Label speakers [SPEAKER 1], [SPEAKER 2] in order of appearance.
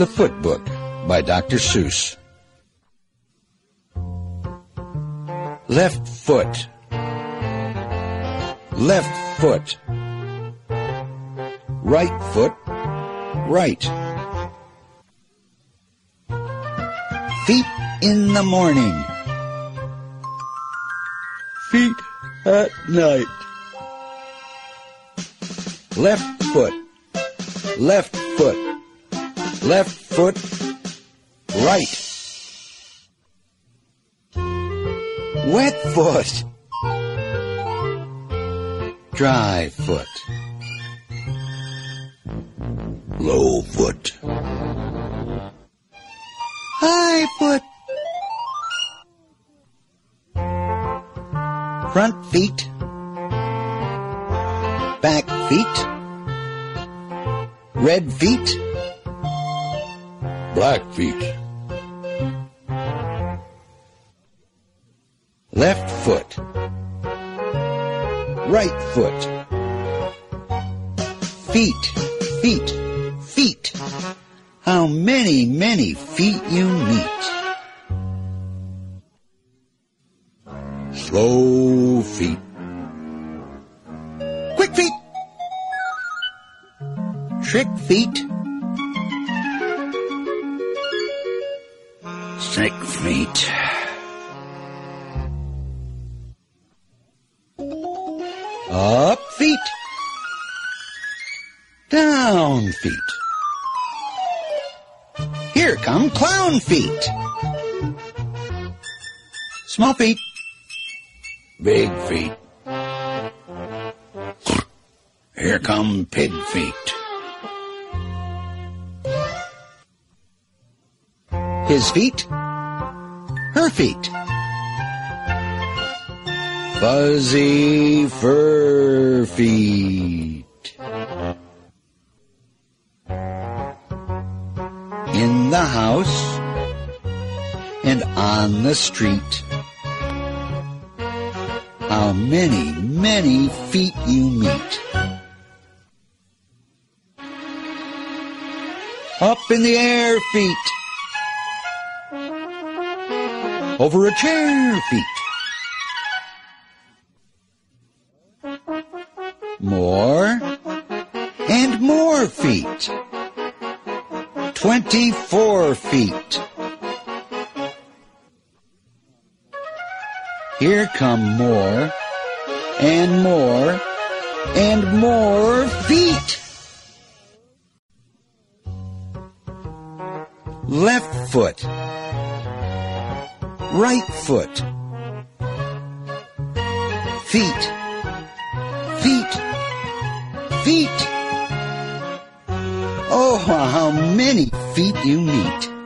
[SPEAKER 1] The Foot Book by Dr. Seuss. Left foot. Left foot. Right foot. Right. Feet in the morning. Feet at night. Left foot. Left foot. Left foot. Right. Wet foot. Dry foot. Low foot. High foot. Front feet. Back feet. Red feet. Black feet. Left foot. Right foot. Feet, feet, feet. How many, many feet you meet. Slow feet. Quick feet. Trick feet. Feet. Up feet. Down feet. Here come clown feet. Small feet. Big feet. Here come pig feet. His feet. Her feet. Fuzzy fur feet. In the house and on the street. How many, many feet you meet. Up in the air feet. Over a chair feet. More and more feet. Twenty-four feet. Here come more and more and more feet. Left foot. Right foot. Feet. Feet. Feet. Oh, how many feet you meet.